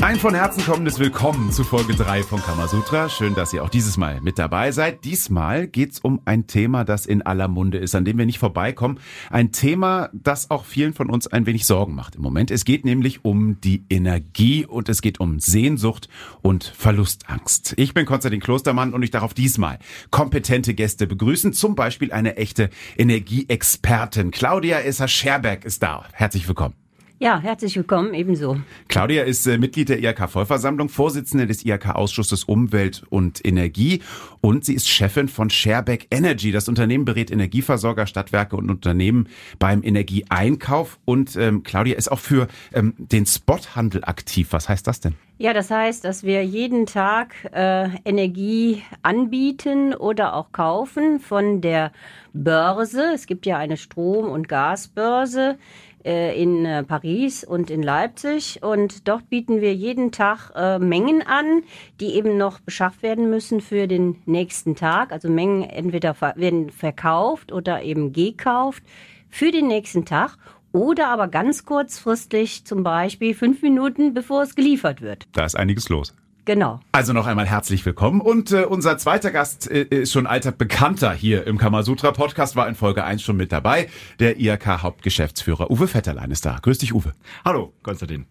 Ein von Herzen kommendes Willkommen zu Folge 3 von Kamasutra. Schön, dass ihr auch dieses Mal mit dabei seid. Diesmal geht's um ein Thema, das in aller Munde ist, an dem wir nicht vorbeikommen. Ein Thema, das auch vielen von uns ein wenig Sorgen macht im Moment. Es geht nämlich um die Energie und es geht um Sehnsucht und Verlustangst. Ich bin Konstantin Klostermann und ich darf diesmal kompetente Gäste begrüßen. Zum Beispiel eine echte Energieexpertin. Claudia Esser-Scherberg ist da. Herzlich willkommen. Ja, herzlich willkommen, ebenso. Claudia ist äh, Mitglied der IHK-Vollversammlung, Vorsitzende des IHK-Ausschusses Umwelt und Energie und sie ist Chefin von Shareback Energy. Das Unternehmen berät Energieversorger, Stadtwerke und Unternehmen beim Energieeinkauf. Und ähm, Claudia ist auch für ähm, den Spothandel aktiv. Was heißt das denn? Ja, das heißt, dass wir jeden Tag äh, Energie anbieten oder auch kaufen von der Börse. Es gibt ja eine Strom- und Gasbörse in äh, Paris und in Leipzig. Und dort bieten wir jeden Tag äh, Mengen an, die eben noch beschafft werden müssen für den nächsten Tag. Also Mengen entweder werden verkauft oder eben gekauft für den nächsten Tag oder aber ganz kurzfristig, zum Beispiel fünf Minuten, bevor es geliefert wird. Da ist einiges los. Genau. Also noch einmal herzlich willkommen. Und äh, unser zweiter Gast äh, ist schon alter Bekannter hier im Kamasutra Podcast, war in Folge 1 schon mit dabei. Der IHK Hauptgeschäftsführer Uwe Vetterlein ist da. Grüß dich, Uwe. Hallo, Konstantin.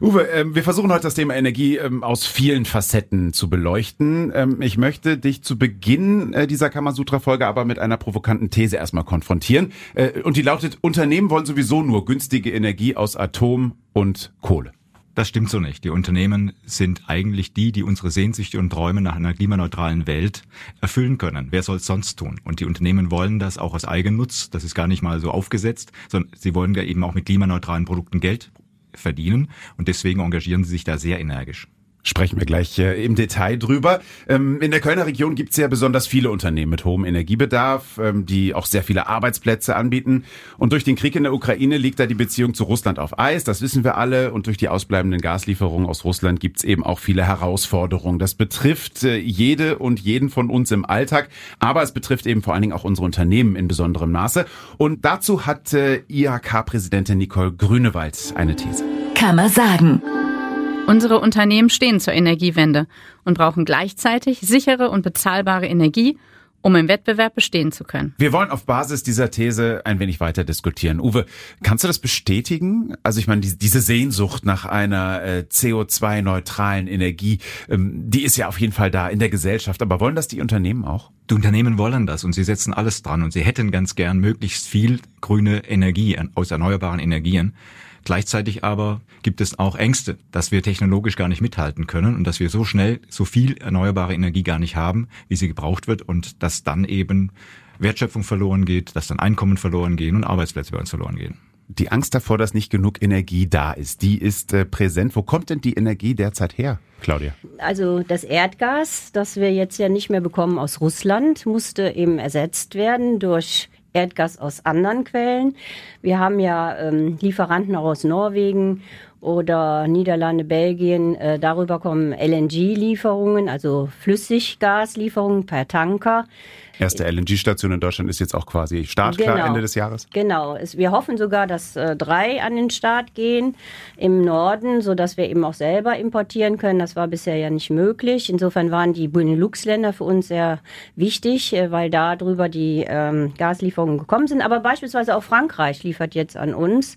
Uwe, ähm, wir versuchen heute das Thema Energie ähm, aus vielen Facetten zu beleuchten. Ähm, ich möchte dich zu Beginn äh, dieser Kamasutra-Folge aber mit einer provokanten These erstmal konfrontieren. Äh, und die lautet, Unternehmen wollen sowieso nur günstige Energie aus Atom und Kohle. Das stimmt so nicht. Die Unternehmen sind eigentlich die, die unsere Sehnsüchte und Träume nach einer klimaneutralen Welt erfüllen können. Wer soll es sonst tun? Und die Unternehmen wollen das auch aus Eigennutz. Das ist gar nicht mal so aufgesetzt, sondern sie wollen ja eben auch mit klimaneutralen Produkten Geld verdienen. Und deswegen engagieren sie sich da sehr energisch. Sprechen wir gleich äh, im Detail drüber. Ähm, in der Kölner Region gibt es ja besonders viele Unternehmen mit hohem Energiebedarf, ähm, die auch sehr viele Arbeitsplätze anbieten. Und durch den Krieg in der Ukraine liegt da die Beziehung zu Russland auf Eis, das wissen wir alle. Und durch die ausbleibenden Gaslieferungen aus Russland gibt es eben auch viele Herausforderungen. Das betrifft äh, jede und jeden von uns im Alltag, aber es betrifft eben vor allen Dingen auch unsere Unternehmen in besonderem Maße. Und dazu hat äh, IHK-Präsidentin Nicole Grünewald eine These. Kann man sagen. Unsere Unternehmen stehen zur Energiewende und brauchen gleichzeitig sichere und bezahlbare Energie, um im Wettbewerb bestehen zu können. Wir wollen auf Basis dieser These ein wenig weiter diskutieren. Uwe, kannst du das bestätigen? Also ich meine, diese Sehnsucht nach einer äh, CO2-neutralen Energie, ähm, die ist ja auf jeden Fall da in der Gesellschaft. Aber wollen das die Unternehmen auch? Die Unternehmen wollen das und sie setzen alles dran und sie hätten ganz gern möglichst viel grüne Energie aus erneuerbaren Energien. Gleichzeitig aber gibt es auch Ängste, dass wir technologisch gar nicht mithalten können und dass wir so schnell so viel erneuerbare Energie gar nicht haben, wie sie gebraucht wird und dass dann eben Wertschöpfung verloren geht, dass dann Einkommen verloren gehen und Arbeitsplätze bei uns verloren gehen. Die Angst davor, dass nicht genug Energie da ist, die ist äh, präsent. Wo kommt denn die Energie derzeit her, Claudia? Also das Erdgas, das wir jetzt ja nicht mehr bekommen aus Russland, musste eben ersetzt werden durch Erdgas aus anderen Quellen. Wir haben ja ähm, Lieferanten auch aus Norwegen oder Niederlande, Belgien. Äh, darüber kommen LNG-Lieferungen, also Flüssiggaslieferungen per Tanker. Erste LNG-Station in Deutschland ist jetzt auch quasi startklar genau, Ende des Jahres. Genau. Es, wir hoffen sogar, dass äh, drei an den Start gehen im Norden, so dass wir eben auch selber importieren können. Das war bisher ja nicht möglich. Insofern waren die Benelux-Länder für uns sehr wichtig, äh, weil da drüber die ähm, Gaslieferungen gekommen sind. Aber beispielsweise auch Frankreich liefert jetzt an uns.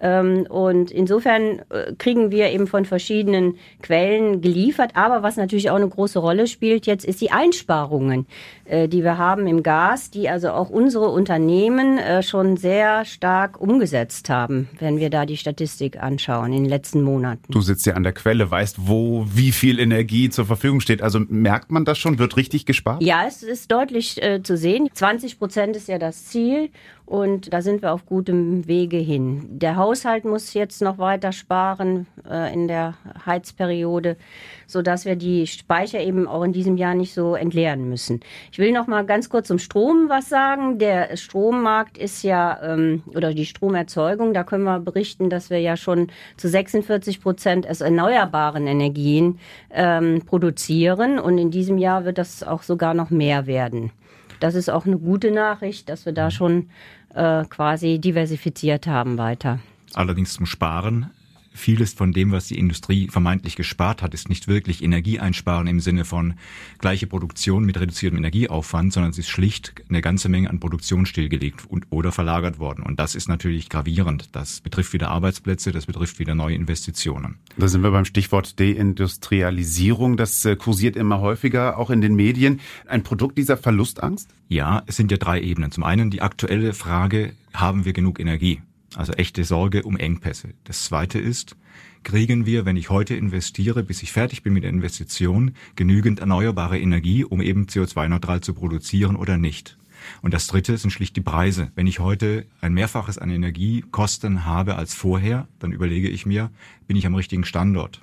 Ähm, und insofern äh, kriegen wir eben von verschiedenen Quellen geliefert. Aber was natürlich auch eine große Rolle spielt jetzt, ist die Einsparungen, die wir haben im Gas, die also auch unsere Unternehmen äh, schon sehr stark umgesetzt haben, wenn wir da die Statistik anschauen in den letzten Monaten. Du sitzt ja an der Quelle, weißt, wo wie viel Energie zur Verfügung steht. Also merkt man das schon? Wird richtig gespart? Ja, es ist deutlich äh, zu sehen. 20 Prozent ist ja das Ziel. Und da sind wir auf gutem Wege hin. Der Haushalt muss jetzt noch weiter sparen äh, in der Heizperiode, so dass wir die Speicher eben auch in diesem Jahr nicht so entleeren müssen. Ich will noch mal ganz kurz zum Strom was sagen. Der Strommarkt ist ja ähm, oder die Stromerzeugung. Da können wir berichten, dass wir ja schon zu 46 Prozent aus erneuerbaren Energien ähm, produzieren und in diesem Jahr wird das auch sogar noch mehr werden. Das ist auch eine gute Nachricht, dass wir da schon äh, quasi diversifiziert haben weiter. Allerdings zum Sparen vieles von dem, was die Industrie vermeintlich gespart hat, ist nicht wirklich Energieeinsparen im Sinne von gleiche Produktion mit reduziertem Energieaufwand, sondern es ist schlicht eine ganze Menge an Produktion stillgelegt und oder verlagert worden. Und das ist natürlich gravierend. Das betrifft wieder Arbeitsplätze, das betrifft wieder neue Investitionen. Da sind wir beim Stichwort Deindustrialisierung. Das äh, kursiert immer häufiger, auch in den Medien. Ein Produkt dieser Verlustangst? Ja, es sind ja drei Ebenen. Zum einen die aktuelle Frage, haben wir genug Energie? Also echte Sorge um Engpässe. Das zweite ist, kriegen wir, wenn ich heute investiere, bis ich fertig bin mit der Investition, genügend erneuerbare Energie, um eben CO2-neutral zu produzieren oder nicht? Und das dritte sind schlicht die Preise. Wenn ich heute ein Mehrfaches an Energiekosten habe als vorher, dann überlege ich mir, bin ich am richtigen Standort?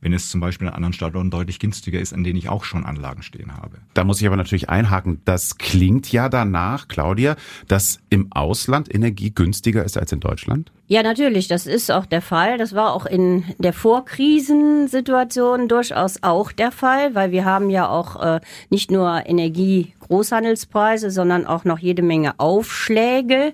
Wenn es zum Beispiel an anderen Standorten deutlich günstiger ist, an denen ich auch schon Anlagen stehen habe. Da muss ich aber natürlich einhaken. Das klingt ja danach, Claudia, dass im Ausland Energie günstiger ist als in Deutschland? Ja, natürlich, das ist auch der Fall. Das war auch in der Vorkrisensituation durchaus auch der Fall, weil wir haben ja auch äh, nicht nur Energie Großhandelspreise, sondern auch noch jede Menge Aufschläge.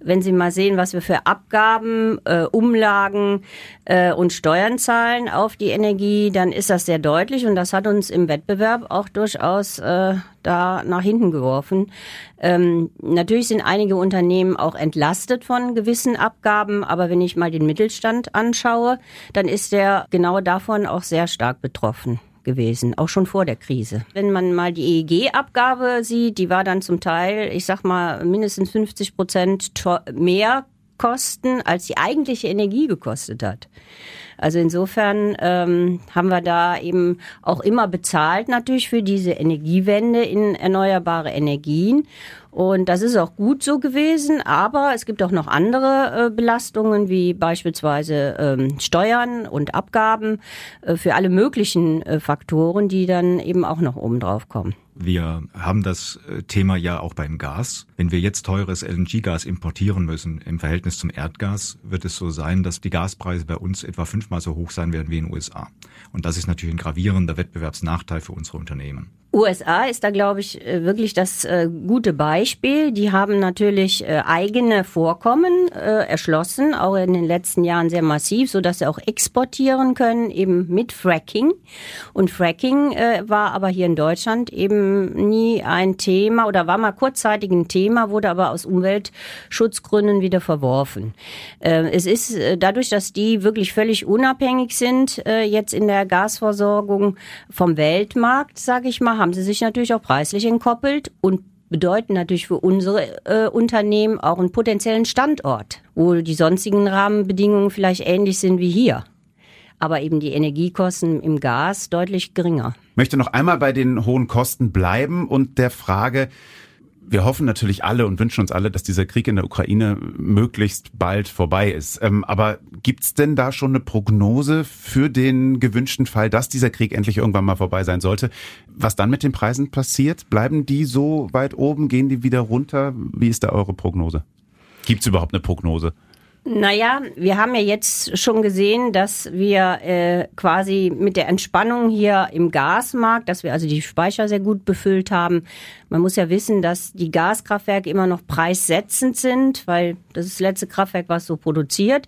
Wenn Sie mal sehen, was wir für Abgaben, äh, Umlagen äh, und Steuern zahlen auf die Energie, dann ist das sehr deutlich und das hat uns im Wettbewerb auch durchaus äh, da nach hinten geworfen. Ähm, natürlich sind einige Unternehmen auch entlastet von gewissen Abgaben, aber wenn ich mal den Mittelstand anschaue, dann ist der genau davon auch sehr stark betroffen gewesen, auch schon vor der Krise. Wenn man mal die EEG-Abgabe sieht, die war dann zum Teil, ich sag mal, mindestens 50 Prozent mehr Kosten, als die eigentliche Energie gekostet hat. Also insofern ähm, haben wir da eben auch immer bezahlt natürlich für diese Energiewende in erneuerbare Energien. Und das ist auch gut so gewesen, aber es gibt auch noch andere äh, Belastungen, wie beispielsweise ähm, Steuern und Abgaben äh, für alle möglichen äh, Faktoren, die dann eben auch noch oben drauf kommen. Wir haben das äh, Thema ja auch beim Gas. Wenn wir jetzt teures LNG-Gas importieren müssen im Verhältnis zum Erdgas, wird es so sein, dass die Gaspreise bei uns etwa fünfmal so hoch sein werden wie in den USA. Und das ist natürlich ein gravierender Wettbewerbsnachteil für unsere Unternehmen. USA ist da, glaube ich, äh, wirklich das äh, gute Beispiel. Die haben natürlich eigene Vorkommen erschlossen, auch in den letzten Jahren sehr massiv, so dass sie auch exportieren können, eben mit Fracking. Und Fracking war aber hier in Deutschland eben nie ein Thema oder war mal kurzzeitig ein Thema, wurde aber aus Umweltschutzgründen wieder verworfen. Äh, es ist äh, dadurch, dass die wirklich völlig unabhängig sind, äh, jetzt in der Gasversorgung vom Weltmarkt, sage ich mal, haben sie sich natürlich auch preislich entkoppelt und bedeuten natürlich für unsere äh, Unternehmen auch einen potenziellen Standort, wo die sonstigen Rahmenbedingungen vielleicht ähnlich sind wie hier. Aber eben die Energiekosten im Gas deutlich geringer. Ich möchte noch einmal bei den hohen Kosten bleiben und der Frage, wir hoffen natürlich alle und wünschen uns alle, dass dieser Krieg in der Ukraine möglichst bald vorbei ist. Ähm, aber gibt's denn da schon eine Prognose für den gewünschten Fall, dass dieser Krieg endlich irgendwann mal vorbei sein sollte? Was dann mit den Preisen passiert? Bleiben die so weit oben? Gehen die wieder runter? Wie ist da eure Prognose? Gibt's überhaupt eine Prognose? Naja, wir haben ja jetzt schon gesehen, dass wir äh, quasi mit der Entspannung hier im Gasmarkt, dass wir also die Speicher sehr gut befüllt haben. Man muss ja wissen, dass die Gaskraftwerke immer noch preissetzend sind, weil das ist das letzte Kraftwerk, was so produziert.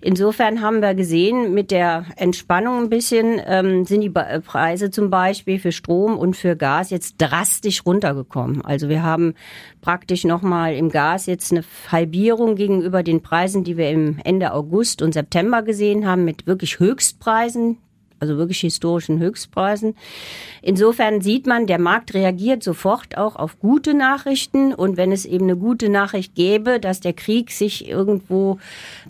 Insofern haben wir gesehen, mit der Entspannung ein bisschen ähm, sind die Preise zum Beispiel für Strom und für Gas jetzt drastisch runtergekommen. Also wir haben praktisch nochmal im Gas jetzt eine Halbierung gegenüber den Preisen, die wir im Ende August und September gesehen haben, mit wirklich Höchstpreisen, also wirklich historischen Höchstpreisen. Insofern sieht man, der Markt reagiert sofort auch auf gute Nachrichten und wenn es eben eine gute Nachricht gäbe, dass der Krieg sich irgendwo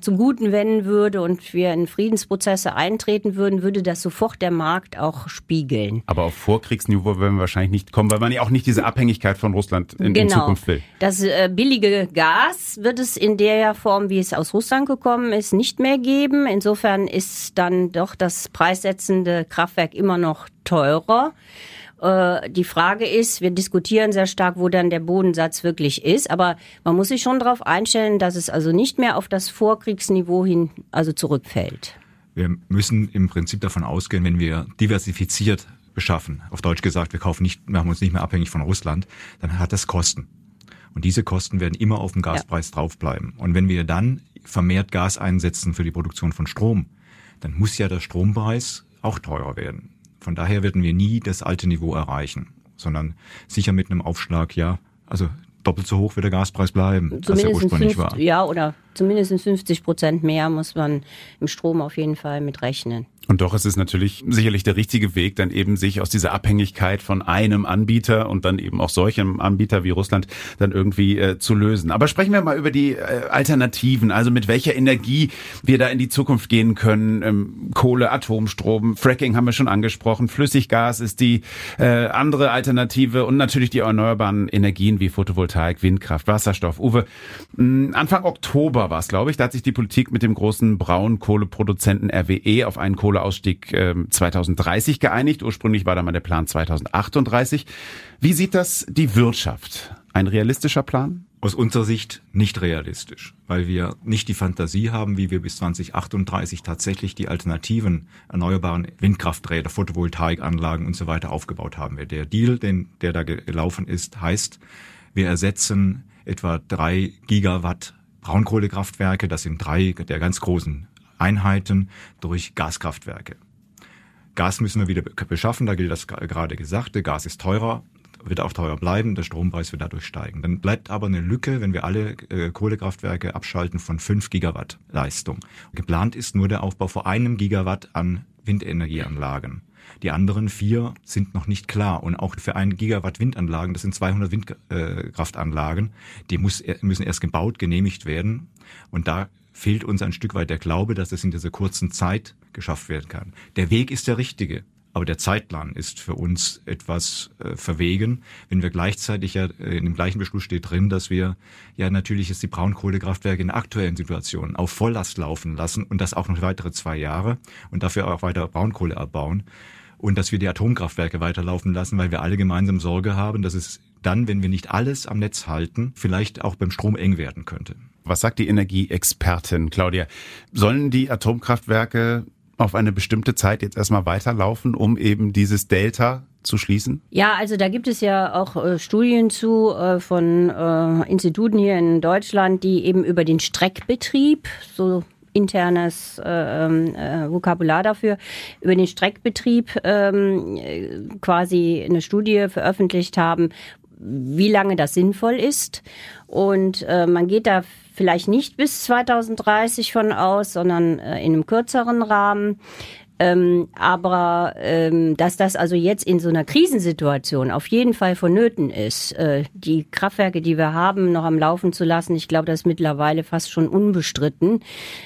zum Guten wenden würde und wir in Friedensprozesse eintreten würden, würde das sofort der Markt auch spiegeln. Aber auf Vorkriegsniveau werden wir wahrscheinlich nicht kommen, weil man ja auch nicht diese Abhängigkeit von Russland in, genau. in Zukunft will. Das äh, billige Gas wird es in der Form, wie es aus Russland gekommen ist, nicht mehr geben. Insofern ist dann doch das preissetzende Kraftwerk immer noch teurer. Äh, die Frage ist, wir diskutieren sehr stark, wo dann der Bodensatz wirklich ist, aber man muss sich schon darauf einstellen, dass es also nicht mehr auf das Vorkriegsniveau hin also zurückfällt. Wir müssen im Prinzip davon ausgehen, wenn wir diversifiziert beschaffen, auf Deutsch gesagt, wir kaufen nicht, machen uns nicht mehr abhängig von Russland, dann hat das Kosten. Und diese Kosten werden immer auf dem Gaspreis ja. draufbleiben. Und wenn wir dann vermehrt Gas einsetzen für die Produktion von Strom, dann muss ja der Strompreis auch teurer werden. Von daher werden wir nie das alte Niveau erreichen, sondern sicher mit einem Aufschlag, ja, also doppelt so hoch wird der Gaspreis bleiben, zumindest als er ursprünglich fünf, war. Ja, oder zumindest 50 Prozent mehr muss man im Strom auf jeden Fall mit rechnen. Und doch ist es natürlich sicherlich der richtige Weg, dann eben sich aus dieser Abhängigkeit von einem Anbieter und dann eben auch solchem Anbieter wie Russland dann irgendwie äh, zu lösen. Aber sprechen wir mal über die äh, Alternativen, also mit welcher Energie wir da in die Zukunft gehen können. Ähm, Kohle, Atomstrom, Fracking haben wir schon angesprochen, Flüssiggas ist die äh, andere Alternative und natürlich die erneuerbaren Energien wie Photovoltaik, Windkraft, Wasserstoff. Uwe, mh, Anfang Oktober war es, glaube ich, da hat sich die Politik mit dem großen Braunkohleproduzenten RWE auf einen Kohle Kohleausstieg äh, 2030 geeinigt. Ursprünglich war da mal der Plan 2038. Wie sieht das die Wirtschaft? Ein realistischer Plan? Aus unserer Sicht nicht realistisch, weil wir nicht die Fantasie haben, wie wir bis 2038 tatsächlich die alternativen erneuerbaren Windkrafträder, Photovoltaikanlagen und so weiter aufgebaut haben. Der Deal, den, der da gelaufen ist, heißt, wir ersetzen etwa drei Gigawatt Braunkohlekraftwerke, das sind drei der ganz großen Einheiten durch Gaskraftwerke. Gas müssen wir wieder beschaffen, da gilt das gerade Gesagte. Gas ist teurer, wird auch teurer bleiben, der Strompreis wird dadurch steigen. Dann bleibt aber eine Lücke, wenn wir alle äh, Kohlekraftwerke abschalten von 5 Gigawatt Leistung. Geplant ist nur der Aufbau vor einem Gigawatt an Windenergieanlagen. Die anderen vier sind noch nicht klar. Und auch für ein Gigawatt Windanlagen, das sind 200 Windkraftanlagen, die muss, müssen erst gebaut, genehmigt werden. Und da fehlt uns ein Stück weit der Glaube, dass es in dieser kurzen Zeit geschafft werden kann. Der Weg ist der richtige. Aber der Zeitplan ist für uns etwas äh, verwegen, wenn wir gleichzeitig ja äh, in dem gleichen Beschluss steht drin, dass wir ja natürlich jetzt die Braunkohlekraftwerke in aktuellen Situationen auf Volllast laufen lassen und das auch noch weitere zwei Jahre und dafür auch weiter Braunkohle abbauen und dass wir die Atomkraftwerke weiterlaufen lassen, weil wir alle gemeinsam Sorge haben, dass es dann, wenn wir nicht alles am Netz halten, vielleicht auch beim Strom eng werden könnte. Was sagt die Energieexpertin Claudia? Sollen die Atomkraftwerke auf eine bestimmte Zeit jetzt erstmal weiterlaufen, um eben dieses Delta zu schließen? Ja, also da gibt es ja auch äh, Studien zu äh, von äh, Instituten hier in Deutschland, die eben über den Streckbetrieb, so internes äh, ähm, äh, Vokabular dafür, über den Streckbetrieb ähm, quasi eine Studie veröffentlicht haben, wie lange das sinnvoll ist. Und äh, man geht da vielleicht nicht bis 2030 von aus, sondern äh, in einem kürzeren Rahmen. Ähm, aber ähm, dass das also jetzt in so einer Krisensituation auf jeden Fall vonnöten ist, äh, die Kraftwerke, die wir haben, noch am Laufen zu lassen, ich glaube, das ist mittlerweile fast schon unbestritten.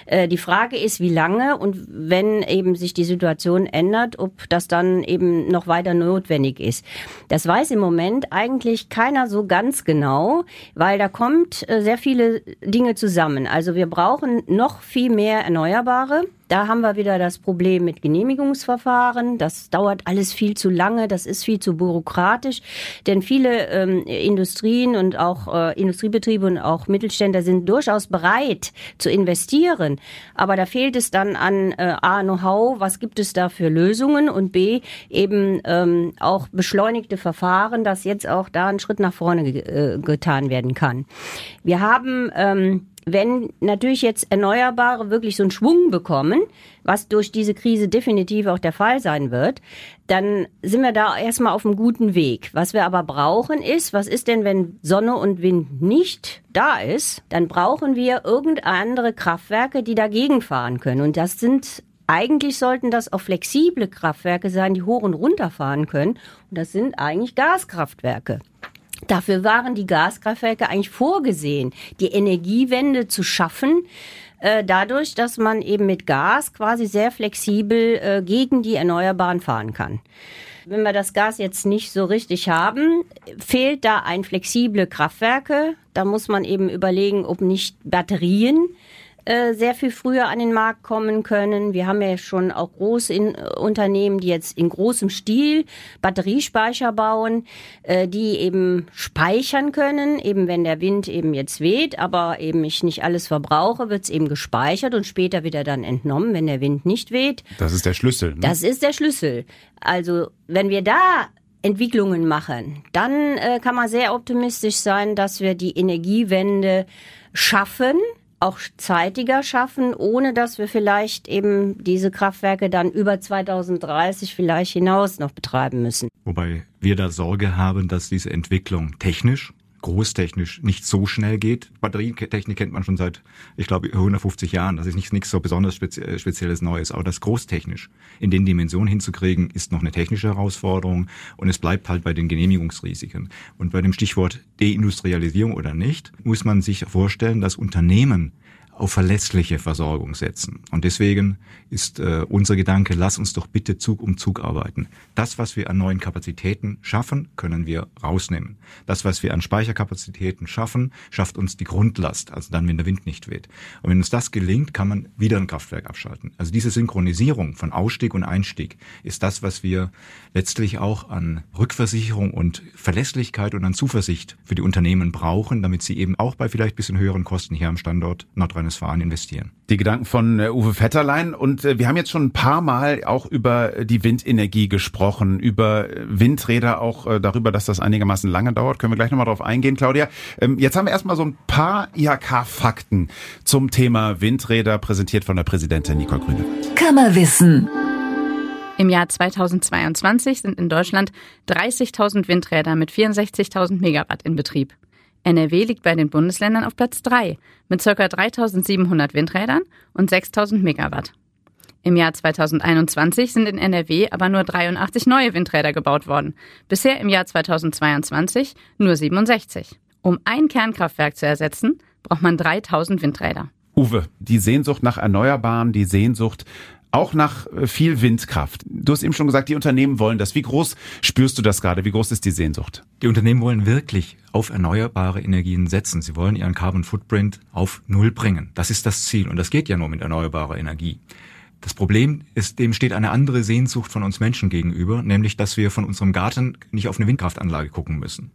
Äh, die Frage ist, wie lange und wenn eben sich die Situation ändert, ob das dann eben noch weiter notwendig ist. Das weiß im Moment eigentlich keiner so ganz genau, weil da kommt äh, sehr viele Dinge zusammen. Also wir brauchen noch viel mehr Erneuerbare. Da haben wir wieder das Problem mit Genehmigungsverfahren. Das dauert alles viel zu lange, das ist viel zu bürokratisch. Denn viele ähm, Industrien und auch äh, Industriebetriebe und auch Mittelständler sind durchaus bereit zu investieren. Aber da fehlt es dann an äh, A, Know-how, was gibt es da für Lösungen und B, eben ähm, auch beschleunigte Verfahren, dass jetzt auch da ein Schritt nach vorne ge äh, getan werden kann. Wir haben ähm, wenn natürlich jetzt Erneuerbare wirklich so einen Schwung bekommen, was durch diese Krise definitiv auch der Fall sein wird, dann sind wir da erstmal auf einem guten Weg. Was wir aber brauchen ist, was ist denn, wenn Sonne und Wind nicht da ist? Dann brauchen wir irgendeine andere Kraftwerke, die dagegen fahren können. Und das sind eigentlich sollten das auch flexible Kraftwerke sein, die hoch und runter fahren können. Und das sind eigentlich Gaskraftwerke. Dafür waren die Gaskraftwerke eigentlich vorgesehen, die Energiewende zu schaffen, äh, dadurch, dass man eben mit Gas quasi sehr flexibel äh, gegen die Erneuerbaren fahren kann. Wenn wir das Gas jetzt nicht so richtig haben, fehlt da ein flexible Kraftwerke. Da muss man eben überlegen, ob nicht Batterien äh, sehr viel früher an den Markt kommen können. Wir haben ja schon auch große in, äh, Unternehmen, die jetzt in großem Stil Batteriespeicher bauen, äh, die eben speichern können, eben wenn der Wind eben jetzt weht, aber eben ich nicht alles verbrauche, wird es eben gespeichert und später wieder dann entnommen, wenn der Wind nicht weht. Das ist der Schlüssel. Ne? Das ist der Schlüssel. Also wenn wir da Entwicklungen machen, dann äh, kann man sehr optimistisch sein, dass wir die Energiewende schaffen auch zeitiger schaffen, ohne dass wir vielleicht eben diese Kraftwerke dann über 2030 vielleicht hinaus noch betreiben müssen. Wobei wir da Sorge haben, dass diese Entwicklung technisch großtechnisch nicht so schnell geht. Batterietechnik kennt man schon seit, ich glaube, 150 Jahren. Das ist nicht nichts so besonders äh, spezielles Neues. Aber das großtechnisch in den Dimensionen hinzukriegen, ist noch eine technische Herausforderung. Und es bleibt halt bei den Genehmigungsrisiken. Und bei dem Stichwort Deindustrialisierung oder nicht, muss man sich vorstellen, dass Unternehmen auf verlässliche Versorgung setzen. Und deswegen ist äh, unser Gedanke, lass uns doch bitte Zug um Zug arbeiten. Das, was wir an neuen Kapazitäten schaffen, können wir rausnehmen. Das, was wir an Speicherkapazitäten schaffen, schafft uns die Grundlast, also dann, wenn der Wind nicht weht. Und wenn uns das gelingt, kann man wieder ein Kraftwerk abschalten. Also diese Synchronisierung von Ausstieg und Einstieg ist das, was wir letztlich auch an Rückversicherung und Verlässlichkeit und an Zuversicht für die Unternehmen brauchen, damit sie eben auch bei vielleicht bisschen höheren Kosten hier am Standort Nordrhein-Westfalen investieren. Die Gedanken von äh, Uwe Vetterlein und äh, wir haben jetzt schon ein paar Mal auch über die Windenergie gesprochen, über äh, Windräder, auch darüber, dass das einigermaßen lange dauert. Können wir gleich nochmal drauf eingehen, Claudia. Ähm, jetzt haben wir erstmal so ein paar IHK-Fakten zum Thema Windräder, präsentiert von der Präsidentin Nicole Grüne. Kammerwissen. Im Jahr 2022 sind in Deutschland 30.000 Windräder mit 64.000 Megawatt in Betrieb. NRW liegt bei den Bundesländern auf Platz 3 mit ca. 3700 Windrädern und 6000 Megawatt. Im Jahr 2021 sind in NRW aber nur 83 neue Windräder gebaut worden. Bisher im Jahr 2022 nur 67. Um ein Kernkraftwerk zu ersetzen, braucht man 3000 Windräder. Uwe, die Sehnsucht nach Erneuerbaren, die Sehnsucht auch nach äh, viel Windkraft. Du hast eben schon gesagt, die Unternehmen wollen das. Wie groß spürst du das gerade? Wie groß ist die Sehnsucht? Die Unternehmen wollen wirklich auf erneuerbare Energien setzen. Sie wollen ihren Carbon Footprint auf Null bringen. Das ist das Ziel. Und das geht ja nur mit erneuerbarer Energie. Das Problem ist, dem steht eine andere Sehnsucht von uns Menschen gegenüber, nämlich, dass wir von unserem Garten nicht auf eine Windkraftanlage gucken müssen.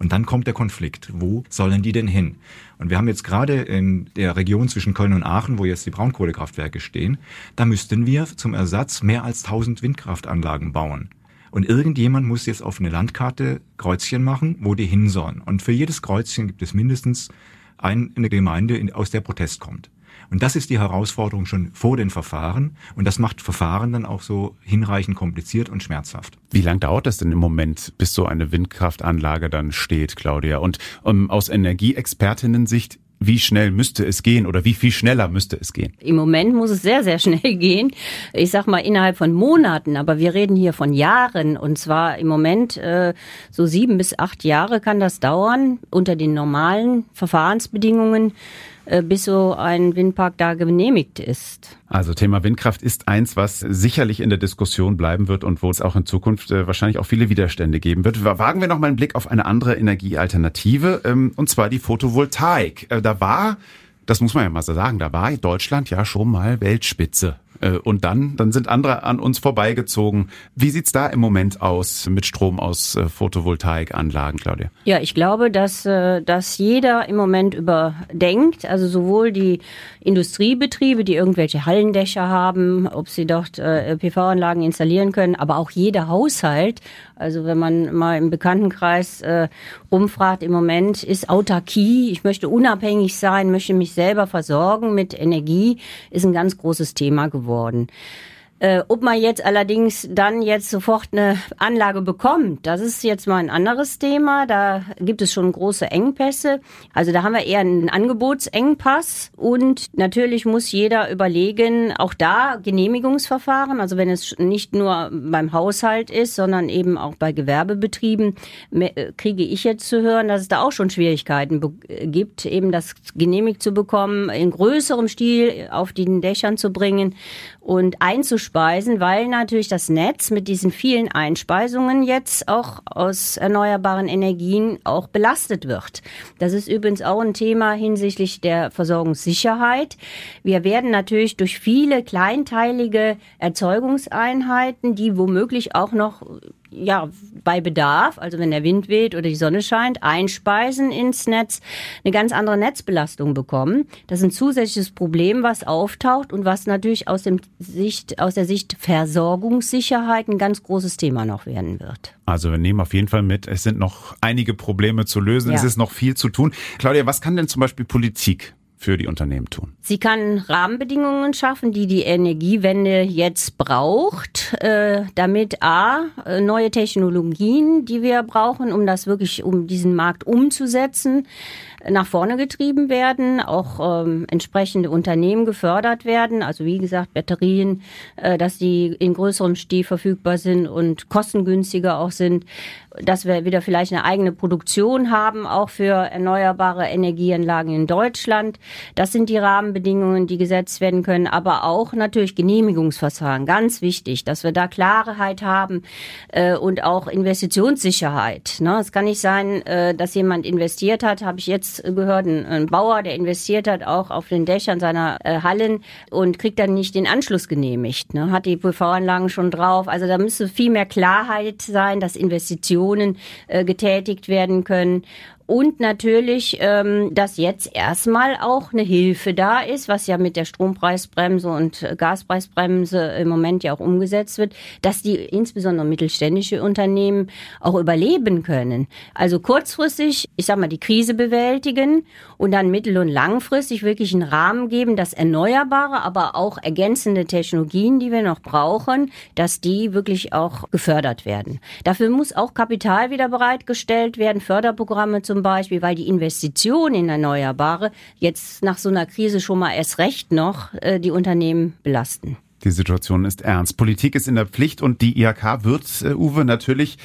Und dann kommt der Konflikt. Wo sollen die denn hin? Und wir haben jetzt gerade in der Region zwischen Köln und Aachen, wo jetzt die Braunkohlekraftwerke stehen, da müssten wir zum Ersatz mehr als 1000 Windkraftanlagen bauen. Und irgendjemand muss jetzt auf eine Landkarte Kreuzchen machen, wo die hin sollen. Und für jedes Kreuzchen gibt es mindestens eine Gemeinde, aus der Protest kommt. Und das ist die Herausforderung schon vor den Verfahren. Und das macht Verfahren dann auch so hinreichend kompliziert und schmerzhaft. Wie lange dauert das denn im Moment, bis so eine Windkraftanlage dann steht, Claudia? Und um, ähm, aus Energieexpertinnen-Sicht, wie schnell müsste es gehen oder wie viel schneller müsste es gehen? Im Moment muss es sehr, sehr schnell gehen. Ich sag mal innerhalb von Monaten, aber wir reden hier von Jahren und zwar im Moment äh, so sieben bis acht Jahre kann das dauern unter den normalen Verfahrensbedingungen. Äh, bis so ein Windpark da genehmigt ist. Also Thema Windkraft ist eins, was sicherlich in der Diskussion bleiben wird und wo es auch in Zukunft äh, wahrscheinlich auch viele Widerstände geben wird. Wagen wir noch mal einen Blick auf eine andere Energiealternative, ähm, und zwar die Photovoltaik. Äh, da war das muss man ja mal so sagen, da war Deutschland ja schon mal Weltspitze. Äh, und dann, dann sind andere an uns vorbeigezogen. Wie sieht's da im Moment aus mit Strom aus äh, Photovoltaikanlagen, Claudia? Ja, ich glaube, dass, äh, dass jeder im Moment überdenkt, also sowohl die Industriebetriebe, die irgendwelche Hallendächer haben, ob sie dort PV-Anlagen installieren können, aber auch jeder Haushalt. Also wenn man mal im Bekanntenkreis äh, rumfragt, im Moment ist Autarkie, ich möchte unabhängig sein, möchte mich selber versorgen mit Energie, ist ein ganz großes Thema geworden. Äh, ob man jetzt allerdings dann jetzt sofort eine Anlage bekommt, das ist jetzt mal ein anderes Thema. Da gibt es schon große Engpässe. Also da haben wir eher einen Angebotsengpass und natürlich muss jeder überlegen, auch da Genehmigungsverfahren, also wenn es nicht nur beim Haushalt ist, sondern eben auch bei Gewerbebetrieben, äh, kriege ich jetzt zu hören, dass es da auch schon Schwierigkeiten gibt, eben das genehmigt zu bekommen, in größerem Stil auf den Dächern zu bringen und einzusparen einspeisen, weil natürlich das Netz mit diesen vielen Einspeisungen jetzt auch aus erneuerbaren Energien auch belastet wird. Das ist übrigens auch ein Thema hinsichtlich der Versorgungssicherheit. Wir werden natürlich durch viele kleinteilige Erzeugungseinheiten, die womöglich auch noch ja, bei Bedarf, also wenn der Wind weht oder die Sonne scheint, einspeisen ins Netz, eine ganz andere Netzbelastung bekommen. Das ist ein zusätzliches Problem, was auftaucht und was natürlich aus, dem Sicht, aus der Sicht Versorgungssicherheit ein ganz großes Thema noch werden wird. Also wir nehmen auf jeden Fall mit, es sind noch einige Probleme zu lösen, ja. es ist noch viel zu tun. Claudia, was kann denn zum Beispiel Politik für die Unternehmen tun? Sie kann Rahmenbedingungen schaffen, die die Energiewende jetzt braucht, äh, damit a äh, neue Technologien, die wir brauchen, um das wirklich, um diesen Markt umzusetzen, nach vorne getrieben werden, auch ähm, entsprechende Unternehmen gefördert werden. Also wie gesagt, Batterien, äh, dass die in größerem Stil verfügbar sind und kostengünstiger auch sind, dass wir wieder vielleicht eine eigene Produktion haben, auch für erneuerbare Energieanlagen in Deutschland. Das sind die Rahmenbedingungen, die gesetzt werden können, aber auch natürlich Genehmigungsverfahren, ganz wichtig, dass wir da Klarheit haben äh, und auch Investitionssicherheit. Ne? Es kann nicht sein, äh, dass jemand investiert hat, habe ich jetzt gehört, ein, ein, Bauer, der investiert hat auch auf den Dächern seiner äh, Hallen und kriegt dann nicht den Anschluss genehmigt. Ne? Hat die PV-Anlagen schon drauf. Also da müsste viel mehr Klarheit sein, dass Investitionen äh, getätigt werden können und natürlich, ähm, dass jetzt erstmal auch eine Hilfe da ist, was ja mit der Strompreisbremse und Gaspreisbremse im Moment ja auch umgesetzt wird, dass die insbesondere mittelständische Unternehmen auch überleben können. Also kurzfristig, ich sag mal, die Krise bewältigen und dann mittel- und langfristig wirklich einen Rahmen geben, dass erneuerbare, aber auch ergänzende Technologien, die wir noch brauchen, dass die wirklich auch gefördert werden. Dafür muss auch Kapital wieder bereitgestellt werden, Förderprogramme zum Beispiel, weil die Investition in Erneuerbare jetzt nach so einer Krise schon mal erst recht noch äh, die Unternehmen belasten. Die Situation ist ernst. Politik ist in der Pflicht und die IHK wird, äh, Uwe, natürlich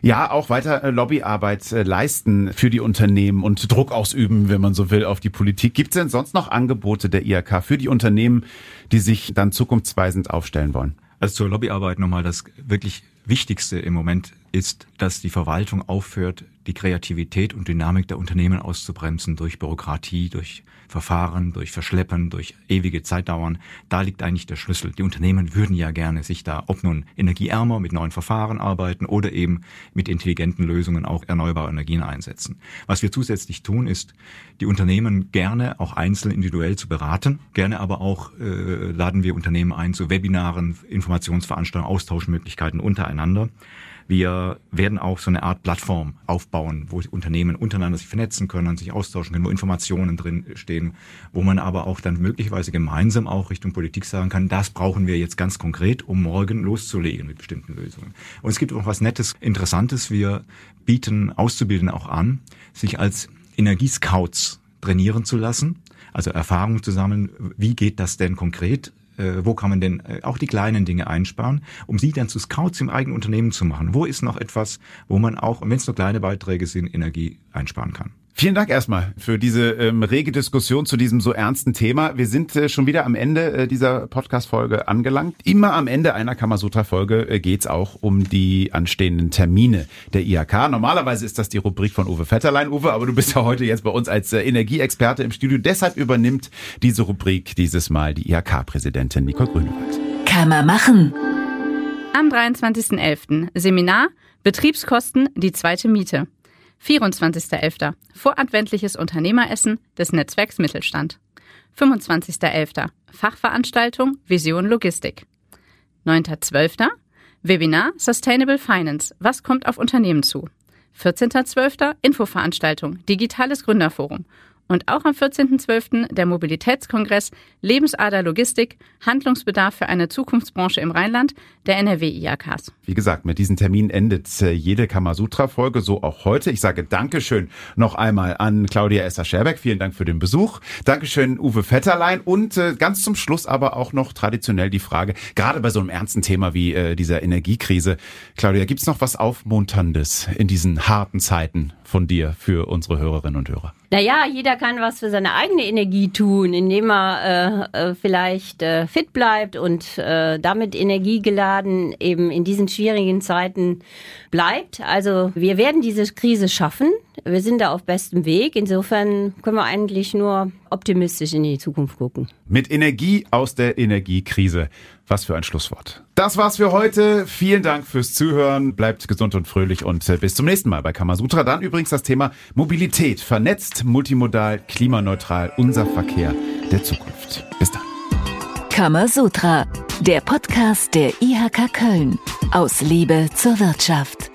ja auch weiter äh, Lobbyarbeit leisten für die Unternehmen und Druck ausüben, wenn man so will, auf die Politik. Gibt es denn sonst noch Angebote der IHK für die Unternehmen, die sich dann zukunftsweisend aufstellen wollen? Also zur Lobbyarbeit nochmal das wirklich Wichtigste im Moment ist, dass die Verwaltung aufhört, die Kreativität und Dynamik der Unternehmen auszubremsen durch Bürokratie, durch Verfahren, durch Verschleppen, durch ewige Zeitdauern. Da liegt eigentlich der Schlüssel. Die Unternehmen würden ja gerne sich da, ob nun energieärmer mit neuen Verfahren arbeiten oder eben mit intelligenten Lösungen auch erneuerbare Energien einsetzen. Was wir zusätzlich tun, ist, die Unternehmen gerne auch einzeln individuell zu beraten. Gerne aber auch äh, laden wir Unternehmen ein zu Webinaren, Informationsveranstaltungen, Austauschmöglichkeiten untereinander. Wir werden auch so eine Art Plattform aufbauen, wo Unternehmen untereinander sich vernetzen können, sich austauschen können, wo Informationen drin stehen, wo man aber auch dann möglicherweise gemeinsam auch Richtung Politik sagen kann, das brauchen wir jetzt ganz konkret, um morgen loszulegen mit bestimmten Lösungen. Und es gibt auch was Nettes, Interessantes. Wir bieten Auszubildenden auch an, sich als Energiescouts trainieren zu lassen, also Erfahrungen zu sammeln, wie geht das denn konkret äh, wo kann man denn äh, auch die kleinen Dinge einsparen, um sie dann zu Scouts im eigenen Unternehmen zu machen. Wo ist noch etwas, wo man auch, wenn es nur kleine Beiträge sind, Energie einsparen kann? Vielen Dank erstmal für diese ähm, rege Diskussion zu diesem so ernsten Thema. Wir sind äh, schon wieder am Ende äh, dieser Podcast-Folge angelangt. Immer am Ende einer Kamasutra-Folge äh, geht's auch um die anstehenden Termine der IHK. Normalerweise ist das die Rubrik von Uwe Vetterlein. Uwe, aber du bist ja heute jetzt bei uns als äh, Energieexperte im Studio. Deshalb übernimmt diese Rubrik dieses Mal die IHK-Präsidentin Nicole Grünewald. Kann man machen. Am 23.11. Seminar Betriebskosten, die zweite Miete. 24.11. Voradventliches Unternehmeressen des Netzwerks Mittelstand. 25.11. Fachveranstaltung Vision Logistik. 9.12. Webinar Sustainable Finance. Was kommt auf Unternehmen zu? 14.12. Infoveranstaltung Digitales Gründerforum und auch am 14.12. der Mobilitätskongress Lebensader Logistik, Handlungsbedarf für eine Zukunftsbranche im Rheinland der NRW-IAKs. Wie gesagt, mit diesen Terminen endet äh, jede Kamasutra-Folge, so auch heute. Ich sage Dankeschön noch einmal an Claudia Esser-Scherbeck. Vielen Dank für den Besuch. Dankeschön Uwe Vetterlein und äh, ganz zum Schluss aber auch noch traditionell die Frage, gerade bei so einem ernsten Thema wie äh, dieser Energiekrise. Claudia, gibt's noch was Aufmunterndes in diesen harten Zeiten von dir für unsere Hörerinnen und Hörer? Naja, jeder kann was für seine eigene Energie tun, indem er äh, äh, vielleicht äh, fit bleibt und äh, damit energiegeladen eben in diesen schwierigen Zeiten bleibt. Also wir werden diese Krise schaffen. Wir sind da auf bestem Weg. Insofern können wir eigentlich nur optimistisch in die Zukunft gucken. Mit Energie aus der Energiekrise. Was für ein Schlusswort. Das war's für heute. Vielen Dank fürs Zuhören. Bleibt gesund und fröhlich und äh, bis zum nächsten Mal bei Kamasutra. Dann übrigens das Thema Mobilität. Vernetzt, multimodal, klimaneutral, unser Verkehr der Zukunft. Bis dann. Kamasutra, der Podcast der IHK Köln. Aus Liebe zur Wirtschaft.